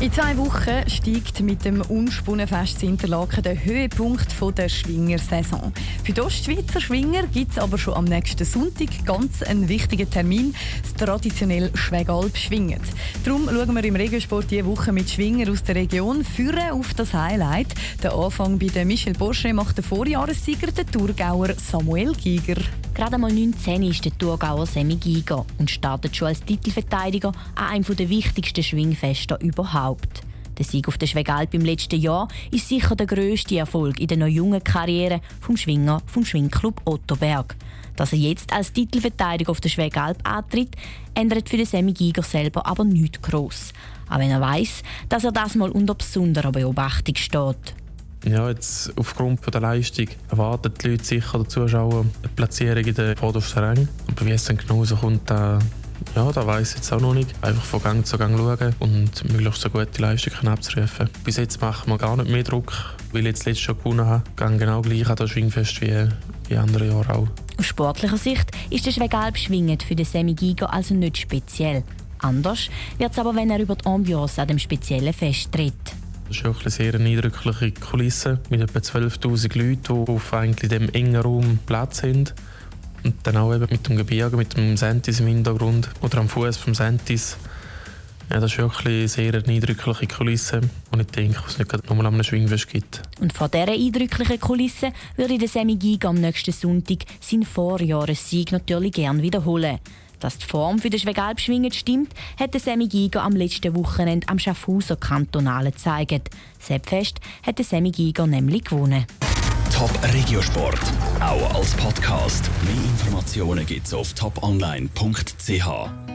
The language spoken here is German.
In zwei Wochen steigt mit dem Unspunnenfest Interlaken der Höhepunkt der Schwingersaison. Für die Ostschweizer Schwinger gibt es aber schon am nächsten Sonntag ganz einen wichtigen Termin, das traditionelle Schwegalp schwingen. Darum schauen wir im Regiosport diese Woche mit Schwinger aus der Region führen auf das Highlight. Der Anfang bei der Michel Borsche macht der Vorjahressieger, der Thurgauer Samuel Giger. Gerade mal 19 ist der Thurgauer Semi Giger und startet schon als Titelverteidiger an einem der wichtigsten Schwingfeste überhaupt. Der Sieg auf der Schwegalp im letzten Jahr ist sicher der grösste Erfolg in der noch jungen Karriere vom Schwinger vom Schwingclub Ottoberg. Dass er jetzt als Titelverteidiger auf der Schwegalp antritt, ändert für den Semi Giger selber aber nichts gross. Auch wenn er weiß, dass er das mal unter besonderer Beobachtung steht. Ja, jetzt aufgrund von der Leistung erwarten die Leute sicher, der Zuschauer, eine Platzierung in den vordersten Rängen. Aber wie es dann genau so kommt, da, ja, da weiß ich jetzt auch noch nicht. Einfach von Gang zu Gang schauen und möglichst eine gute Leistung abzurufen. Bis jetzt machen wir gar nicht mehr Druck, weil ich jetzt letztes Jahr gewonnen habe. Gehe genau gleich an das Schwingfest wie, wie andere Jahre auch. Aus sportlicher Sicht ist der Schwegalp schwingend für den Semi Giger also nicht speziell. Anders wird es aber, wenn er über die Ambiance an dem speziellen Fest tritt. Das ist eine sehr eindrückliche Kulisse mit etwa 12'000 Leuten, die auf eigentlich dem engen Raum Platz haben. Und dann auch eben mit dem Gebirge, mit dem Sentis im Hintergrund oder am Fuß vom Sentis. Ja, das ist wirklich eine sehr eindrückliche Kulisse und ich denke, es nicht nochmal am Schwingfest gibt. Und von dieser eindrücklichen Kulisse würde der Semi Giga am nächsten Sonntag seinen Vorjahressieg natürlich gerne wiederholen. Dass die Form für den Schwegalpschwingen stimmt, hat der Semi Giger am letzten Wochenende am Schaffhauser Kantonale gezeigt. Selbstfest hat der Semi Giger nämlich gewonnen. Top Regiosport, auch als Podcast. Mehr Informationen gibt's auf toponline.ch.